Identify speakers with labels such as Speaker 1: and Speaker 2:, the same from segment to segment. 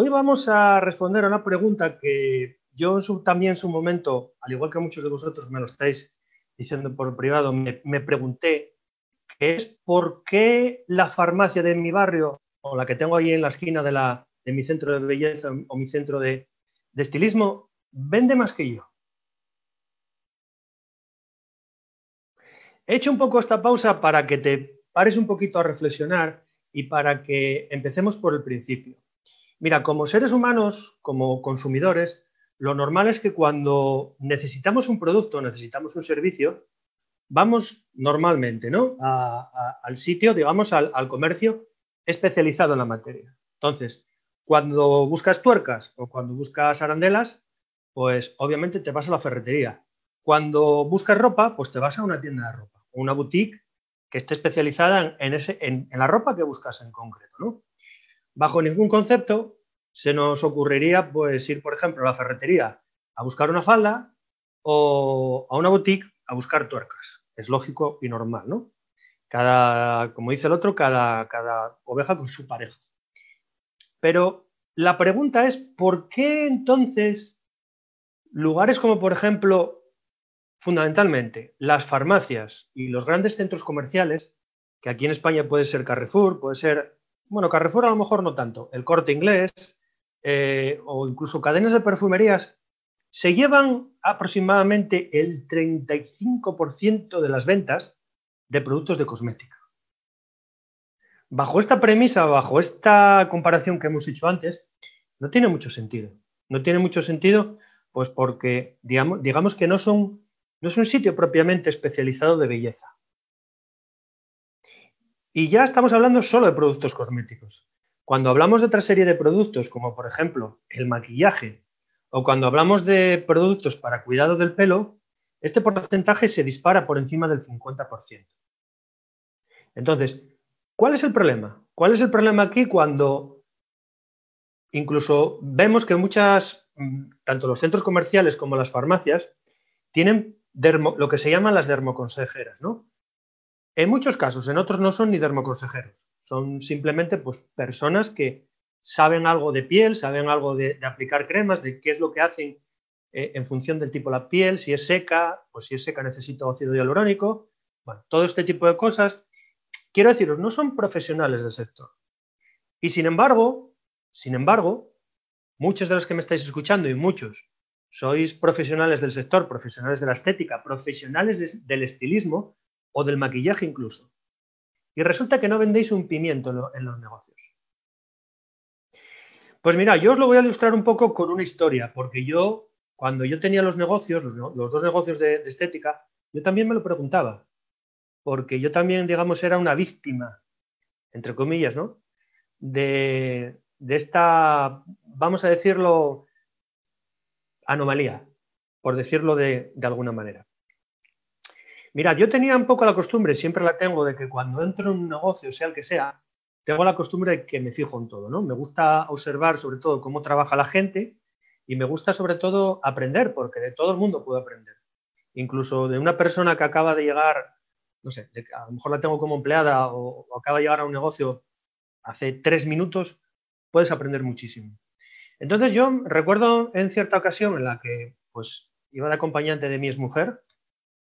Speaker 1: hoy vamos a responder a una pregunta que yo también en su momento, al igual que muchos de vosotros me lo estáis diciendo por privado, me, pregunté, que es por qué la farmacia de mi barrio, o la que tengo ahí en la esquina de mi centro de belleza o mi centro de, de estilismo, vende más que yo. He hecho un poco esta pausa para que te pares un poquito a reflexionar y para que empecemos por el principio. Mira, como seres humanos, como consumidores, lo normal es que cuando necesitamos un producto, necesitamos un servicio, vamos normalmente ¿no? al sitio, digamos, al, comercio especializado en la materia. Entonces, cuando buscas tuercas o cuando buscas arandelas, pues obviamente te vas a la ferretería. Cuando buscas ropa, pues te vas a una tienda de ropa, una boutique que esté especializada en, ese, en, la ropa que buscas en concreto. ¿no? Bajo ningún concepto se nos ocurriría pues, ir, por ejemplo, a la ferretería a buscar una falda o a una boutique a buscar tuercas. Es lógico y normal, ¿no? Cada, como dice el otro, cada, cada oveja con su pareja. Pero la pregunta es, ¿por qué entonces lugares como, por ejemplo, fundamentalmente las farmacias y los grandes centros comerciales, que aquí en España puede ser Carrefour, puede ser, bueno, Carrefour a lo mejor no tanto, el corte inglés eh, o incluso cadenas de perfumerías, se llevan aproximadamente el 35% de las ventas de productos de cosmética. Bajo esta premisa, bajo esta comparación que hemos hecho antes, no tiene mucho sentido. No tiene mucho sentido, pues porque digamos, que no es un sitio propiamente especializado de belleza. Y ya estamos hablando solo de productos cosméticos. Cuando hablamos de otra serie de productos, como por ejemplo el maquillaje, o cuando hablamos de productos para cuidado del pelo, este porcentaje se dispara por encima del 50%. Entonces, ¿cuál es el problema? ¿Cuál es el problema aquí cuando incluso vemos que muchas, mm, tanto los centros comerciales como las farmacias, tienen lo que se llaman las dermoconsejeras, ¿no? En muchos casos, en otros no son ni dermoconsejeros, son simplemente pues, personas que saben algo de piel, saben algo de, aplicar cremas, de qué es lo que hacen eh, en función del tipo de la piel, si es seca, pues si es seca necesita ácido hialurónico, bueno, todo este tipo de cosas. Quiero deciros, no son profesionales del sector. Y sin embargo, sin embargo, muchos de los que me estáis escuchando y muchos sois profesionales del sector, profesionales de la estética, profesionales del estilismo o del maquillaje incluso. Y resulta que no vendéis un pimiento en los negocios. Pues mira, yo os lo voy a ilustrar un poco con una historia, porque yo, cuando yo tenía los negocios, los, dos negocios de, estética, yo también me lo preguntaba, porque yo también, digamos, era una víctima, entre comillas, ¿no? De, esta, vamos a decirlo, anomalía, por decirlo de, alguna manera. Mira, yo tenía un poco la costumbre, siempre la tengo, de que cuando entro en un negocio, sea el que sea, tengo la costumbre de que me fijo en todo, ¿no? Me gusta observar sobre todo cómo trabaja la gente y me gusta sobre todo aprender, porque de todo el mundo puedo aprender. Incluso de una persona que acaba de llegar, no sé, a lo mejor la tengo como empleada o, acaba de llegar a un negocio hace tres minutos, puedes aprender muchísimo. Entonces yo recuerdo en cierta ocasión en la que pues iba de acompañante de mi exmujer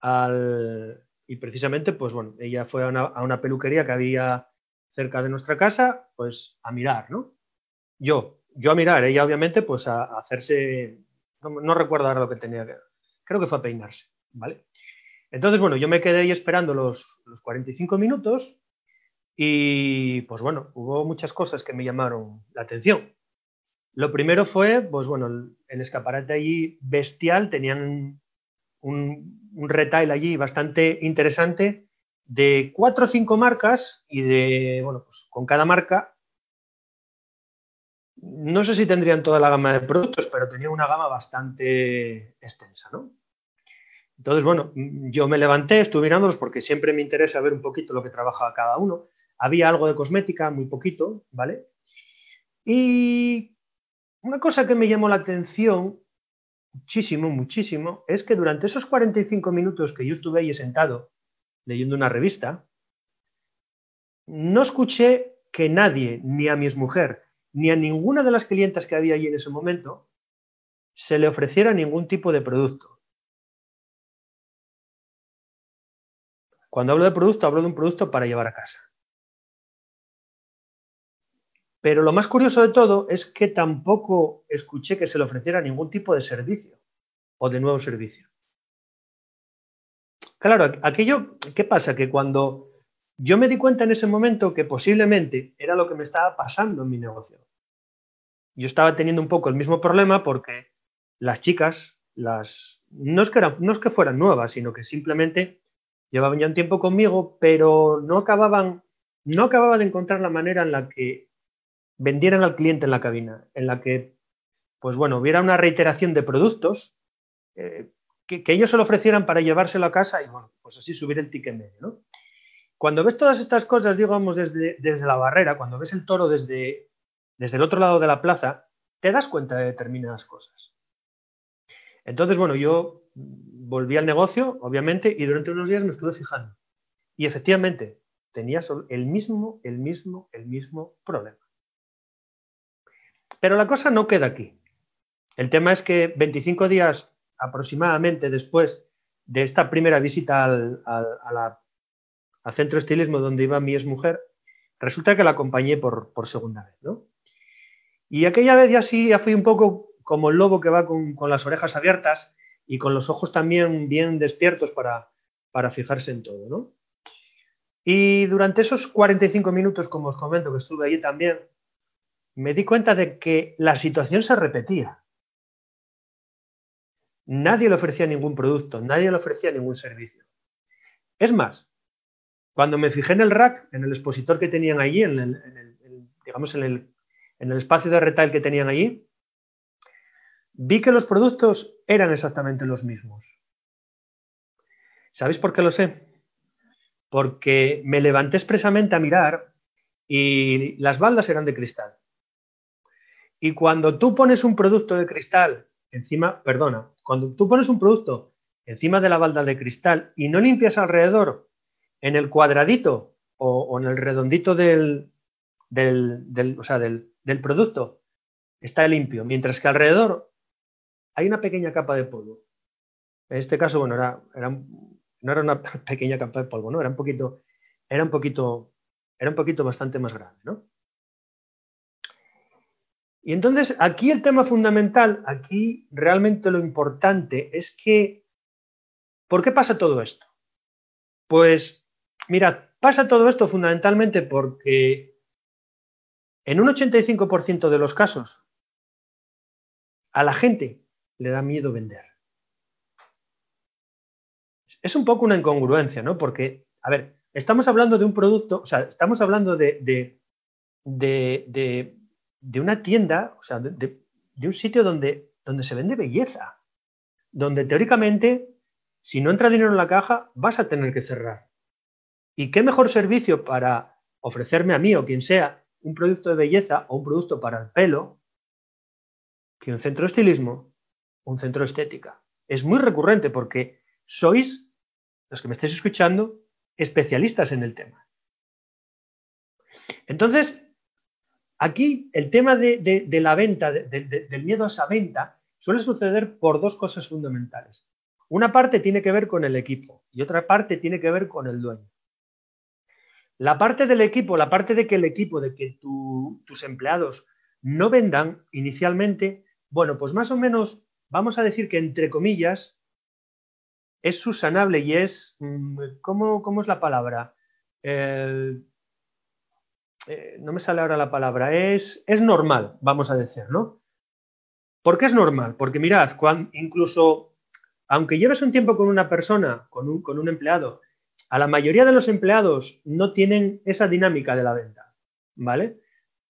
Speaker 1: al, y precisamente pues bueno, ella fue a una, a una peluquería que había cerca de nuestra casa, pues a mirar, ¿no? Yo, yo a mirar, ella obviamente pues a, hacerse, no, recuerdo ahora lo que tenía que, creo que fue a peinarse, ¿vale? Entonces, bueno, yo me quedé ahí esperando los, los 45 minutos y pues bueno, hubo muchas cosas que me llamaron la atención. Lo primero fue, pues bueno, el, escaparate allí bestial, tenían un, un retail allí bastante interesante de cuatro o cinco marcas y de, bueno, pues con cada marca, no sé si tendrían toda la gama de productos, pero tenía una gama bastante extensa, ¿no? Entonces, bueno, yo me levanté, estuve mirándolos porque siempre me interesa ver un poquito lo que trabaja cada uno. Había algo de cosmética, muy poquito, ¿vale? Y una cosa que me llamó la atención muchísimo, muchísimo, es que durante esos 45 minutos que yo estuve ahí sentado leyendo una revista, no escuché que nadie, ni a mi mujer, ni a ninguna de las clientas que había allí en ese momento se le ofreciera ningún tipo de producto. Cuando hablo de producto, hablo de un producto para llevar a casa. Pero lo más curioso de todo es que tampoco escuché que se le ofreciera ningún tipo de servicio o de nuevo servicio. Claro, aquello, ¿qué pasa? Que cuando yo me di cuenta en ese momento que posiblemente era lo que me estaba pasando en mi negocio. Yo estaba teniendo un poco el mismo problema porque las chicas, las, no, es que no es que fueran nuevas, sino que simplemente llevaban ya un tiempo conmigo, pero no acababan, no acababa de encontrar la manera en la que vendieran al cliente en la cabina, en la que, pues bueno, hubiera una reiteración de productos, eh, que, ellos se lo ofrecieran para llevárselo a casa y, bueno, pues así subir el ticket medio, ¿no? Cuando ves todas estas cosas, digamos, desde, desde la barrera, cuando ves el toro desde, desde el otro lado de la plaza, te das cuenta de determinadas cosas. Entonces, bueno, yo volví al negocio, obviamente, y durante unos días me estuve fijando. Y efectivamente, tenía el mismo, el mismo, el mismo problema. Pero la cosa no queda aquí. El tema es que 25 días aproximadamente después de esta primera visita al, centro de estilismo donde iba mi mujer, resulta que la acompañé por, segunda vez. ¿no? Y aquella vez ya sí, ya fui un poco como el lobo que va con, las orejas abiertas y con los ojos también bien despiertos para, para fijarse en todo. ¿no? Y durante esos 45 minutos, como os comento, que estuve allí también, me di cuenta de que la situación se repetía. Nadie le ofrecía ningún producto, nadie le ofrecía ningún servicio. Es más, cuando me fijé en el rack, en el expositor que tenían allí, en el, digamos en el, en el espacio de retail que tenían allí, vi que los productos eran exactamente los mismos. ¿Sabéis por qué lo sé? Porque me levanté expresamente a mirar y las baldas eran de cristal. Y cuando tú pones un producto de cristal encima, perdona, cuando tú pones un producto encima de la balda de cristal y no limpias alrededor en el cuadradito o, en el redondito del, del, del, producto, está limpio, mientras que alrededor hay una pequeña capa de polvo. En este caso, bueno, era, no era una pequeña capa de polvo, ¿no? Era un poquito, era un poquito, era un poquito bastante más grande, ¿no? Y entonces aquí el tema fundamental, aquí realmente lo importante es que, ¿por qué pasa todo esto? Pues, mira, pasa todo esto fundamentalmente porque en un 85% de los casos a la gente le da miedo vender. Es un poco una incongruencia, ¿no? Porque, a ver, estamos hablando de un producto, o sea, estamos hablando de, de, de de una tienda, o sea, de, un sitio donde, donde se vende belleza, donde teóricamente, si no entra dinero en la caja, vas a tener que cerrar. ¿Y qué mejor servicio para ofrecerme a mí o quien sea un producto de belleza o un producto para el pelo que un centro de estilismo, un centro de estética? Es muy recurrente porque sois, los que me estéis escuchando, especialistas en el tema. Entonces, Aquí el tema de, la venta, del miedo a esa venta, suele suceder por dos cosas fundamentales. Una parte tiene que ver con el equipo y otra parte tiene que ver con el dueño. La parte del equipo, la parte de que el equipo, de que tus empleados no vendan inicialmente, bueno, pues más o menos vamos a decir que entre comillas es susanable y es, mm, ¿cómo, cómo es la palabra? Eh, eh, no me sale ahora la palabra, es, es normal, vamos a decir, ¿no? ¿Por qué es normal? Porque mirad, incluso aunque lleves un tiempo con una persona, con un, con un empleado, a la mayoría de los empleados no tienen esa dinámica de la venta, ¿vale?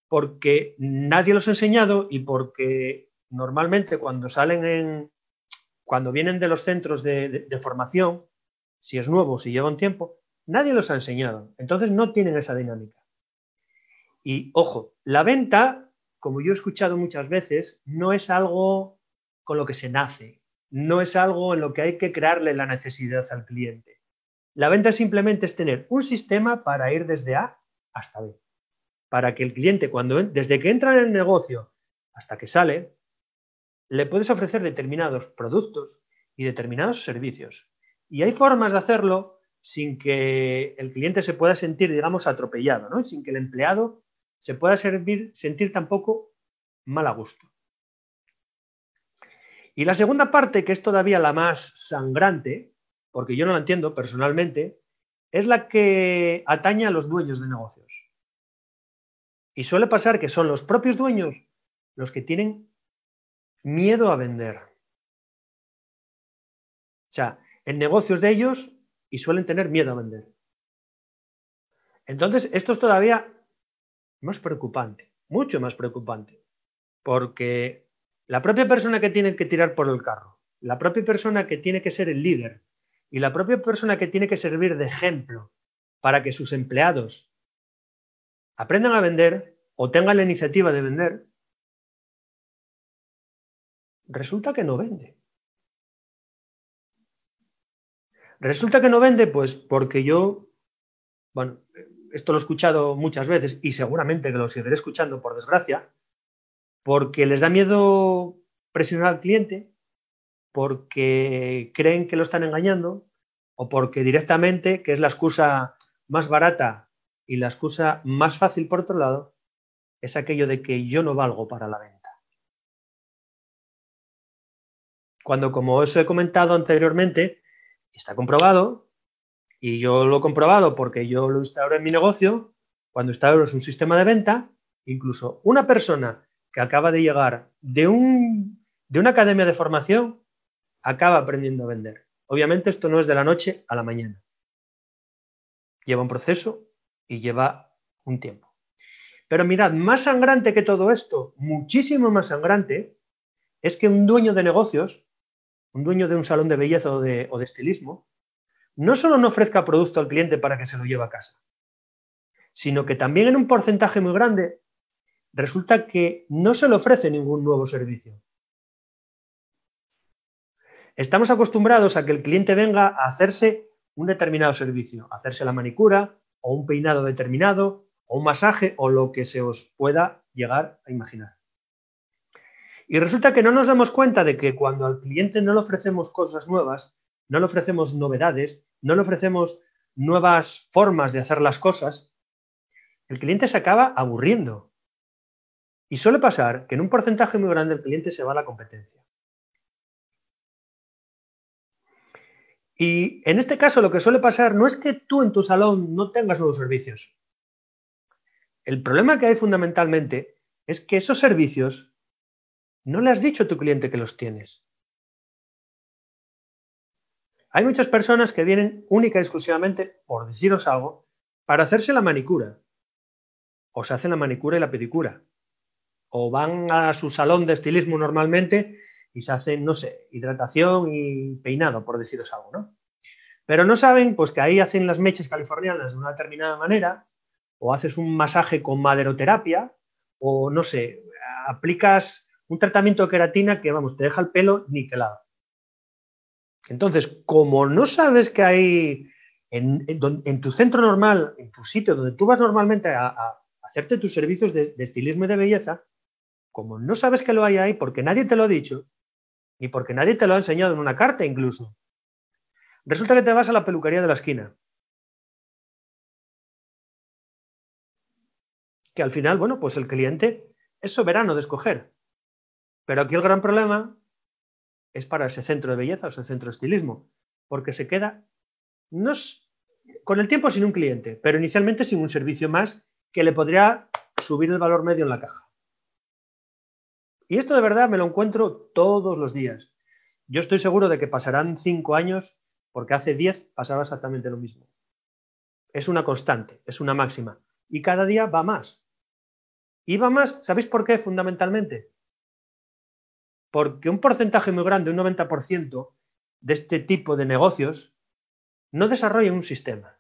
Speaker 1: Porque nadie los ha enseñado y porque normalmente cuando salen en, cuando vienen de los centros de, de formación, si es nuevo, si lleva un tiempo, nadie los ha enseñado. Entonces no tienen esa dinámica. Y ojo, la venta, como yo he escuchado muchas veces, no es algo con lo que se nace, no es algo en lo que hay que crearle la necesidad al cliente. La venta simplemente es tener un sistema para ir desde A hasta B. para que el cliente, cuando, desde que entra en el negocio hasta que sale, le puedes ofrecer determinados productos y determinados servicios. Y hay formas de hacerlo sin que el cliente se pueda sentir, digamos, atropellado, ¿no? sin que el empleado se pueda sentir tampoco mal a gusto. Y la segunda parte, que es todavía la más sangrante, porque yo no la entiendo personalmente, es la que atañe a los dueños de negocios. Y suele pasar que son los propios dueños los que tienen miedo a vender. O sea, el negocio es de ellos y suelen tener miedo a vender. Entonces, esto es todavía más preocupante, mucho más preocupante, porque la propia persona que tiene que tirar por el carro, la propia persona que tiene que ser el líder y la propia persona que tiene que servir de ejemplo para que sus empleados aprendan a vender o tengan la iniciativa de vender, resulta que no vende. Resulta que no vende, pues porque yo, bueno, esto lo he escuchado muchas veces y seguramente que lo seguiré escuchando por desgracia, porque les da miedo presionar al cliente, porque creen que lo están engañando o porque directamente, que es la excusa más barata y la excusa más fácil por otro lado, es aquello de que yo no valgo para la venta. Cuando, como os he comentado anteriormente, está comprobado, y yo lo he comprobado porque yo lo instauro en mi negocio, cuando instauro un sistema de venta, incluso una persona que acaba de llegar de, un, de una academia de formación acaba aprendiendo a vender. Obviamente esto no es de la noche a la mañana. Lleva un proceso y lleva un tiempo. Pero mirad, más sangrante que todo esto, muchísimo más sangrante, es que un dueño de negocios, un dueño de un salón de belleza o de, o de estilismo, no solo no ofrezca producto al cliente para que se lo lleve a casa, sino que también en un porcentaje muy grande resulta que no se le ofrece ningún nuevo servicio. Estamos acostumbrados a que el cliente venga a hacerse un determinado servicio, hacerse la manicura o un peinado determinado o un masaje o lo que se os pueda llegar a imaginar. Y resulta que no nos damos cuenta de que cuando al cliente no le ofrecemos cosas nuevas, no le ofrecemos novedades, no le ofrecemos nuevas formas de hacer las cosas, el cliente se acaba aburriendo. Y suele pasar que en un porcentaje muy grande el cliente se va a la competencia. Y en este caso lo que suele pasar no es que tú en tu salón no tengas nuevos servicios. El problema que hay fundamentalmente es que esos servicios no le has dicho a tu cliente que los tienes. Hay muchas personas que vienen única y exclusivamente, por deciros algo, para hacerse la manicura. O se hacen la manicura y la pedicura o van a su salón de estilismo normalmente y se hacen, no sé, hidratación y peinado, por deciros algo, ¿no? Pero no saben, pues que ahí hacen las mechas californianas de una determinada manera, o haces un masaje con maderoterapia, o no sé, aplicas un tratamiento de queratina que, vamos, te deja el pelo niquelado. Entonces, como no sabes que hay en, tu centro normal, en tu sitio donde tú vas normalmente a, hacerte tus servicios de, estilismo y de belleza, como no sabes que lo hay ahí porque nadie te lo ha dicho, ni porque nadie te lo ha enseñado en una carta incluso, resulta que te vas a la peluquería de la esquina. Que al final, bueno, pues el cliente es soberano de escoger. Pero aquí el gran problema es para ese centro de belleza o ese centro de estilismo, porque se queda no con el tiempo sin un cliente, pero inicialmente sin un servicio más que le podría subir el valor medio en la caja. Y esto de verdad me lo encuentro todos los días. Yo estoy seguro de que pasarán cinco años porque hace diez pasaba exactamente lo mismo. Es una constante, es una máxima. Y cada día va más. Y va más, ¿sabéis por qué fundamentalmente? Porque un porcentaje muy grande, un 90% de este tipo de negocios, no desarrollan un sistema.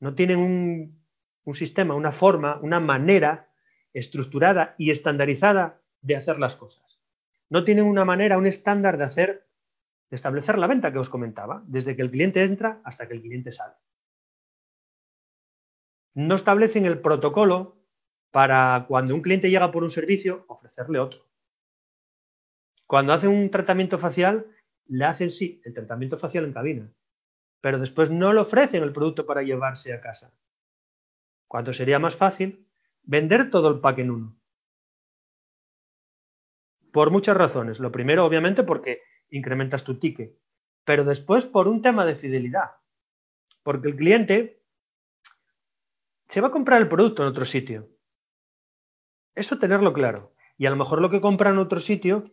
Speaker 1: No tienen un, sistema, una forma, una manera estructurada y estandarizada de hacer las cosas. No tienen una manera, un estándar de hacer, de establecer la venta que os comentaba, desde que el cliente entra hasta que el cliente sale. No establecen el protocolo para cuando un cliente llega por un servicio, ofrecerle otro. Cuando hace un tratamiento facial, le hacen sí el tratamiento facial en cabina, pero después no le ofrecen el producto para llevarse a casa. Cuando sería más fácil vender todo el pack en uno. Por muchas razones. Lo primero, obviamente, porque incrementas tu ticket, pero después por un tema de fidelidad. Porque el cliente se va a comprar el producto en otro sitio. Eso tenerlo claro. Y a lo mejor lo que compra en otro sitio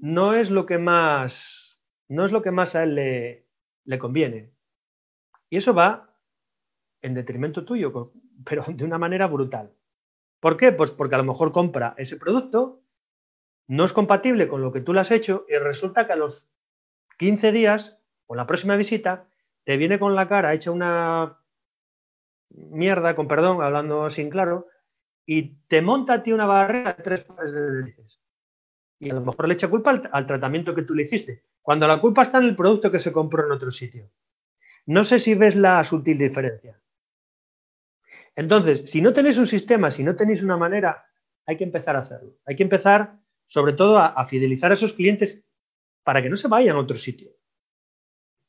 Speaker 1: no es lo que más, no es lo que más a él le, le conviene. Y eso va en detrimento tuyo, pero de una manera brutal. ¿Por qué? Pues porque a lo mejor compra ese producto, no es compatible con lo que tú le has hecho y resulta que a los 15 días o la próxima visita te viene con la cara hecha una mierda, con perdón, hablando sin claro, y te monta a ti una barrera de tres pares de. Y a lo mejor le echa culpa al, tratamiento que tú le hiciste, cuando la culpa está en el producto que se compró en otro sitio. No sé si ves la sutil diferencia. Entonces, si no tenéis un sistema, si no tenéis una manera, hay que empezar a hacerlo. Hay que empezar, sobre todo, a, a fidelizar a esos clientes para que no se vayan a otro sitio.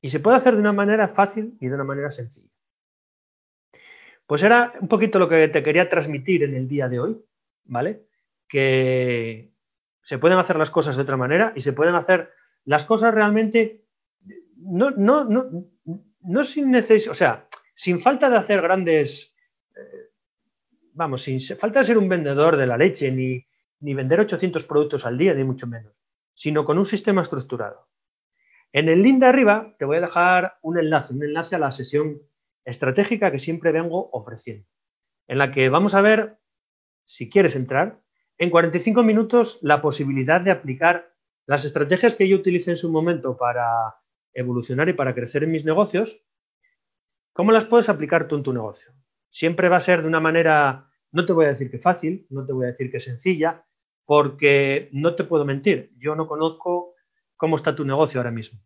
Speaker 1: Y se puede hacer de una manera fácil y de una manera sencilla. Pues era un poquito lo que te quería transmitir en el día de hoy, ¿vale? Que se pueden hacer las cosas de otra manera y se pueden hacer las cosas realmente no, no, no, no sin necesidad, o sea, sin falta de hacer grandes, eh, vamos, sin falta de ser un vendedor de la leche, ni, ni vender 800 productos al día, ni mucho menos, sino con un sistema estructurado. En el link de arriba te voy a dejar un enlace, un enlace a la sesión estratégica que siempre vengo ofreciendo, en la que vamos a ver, si quieres entrar, en 45 minutos la posibilidad de aplicar las estrategias que yo utilicé en su momento para evolucionar y para crecer en mis negocios, ¿cómo las puedes aplicar tú en tu negocio? Siempre va a ser de una manera, no te voy a decir que fácil, no te voy a decir que sencilla, porque no te puedo mentir, yo no conozco cómo está tu negocio ahora mismo.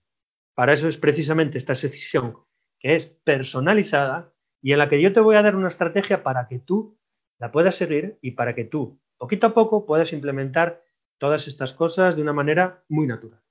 Speaker 1: Para eso es precisamente esta sesión que es personalizada y en la que yo te voy a dar una estrategia para que tú la puedas seguir y para que tú, poquito a poco, puedas implementar todas estas cosas de una manera muy natural.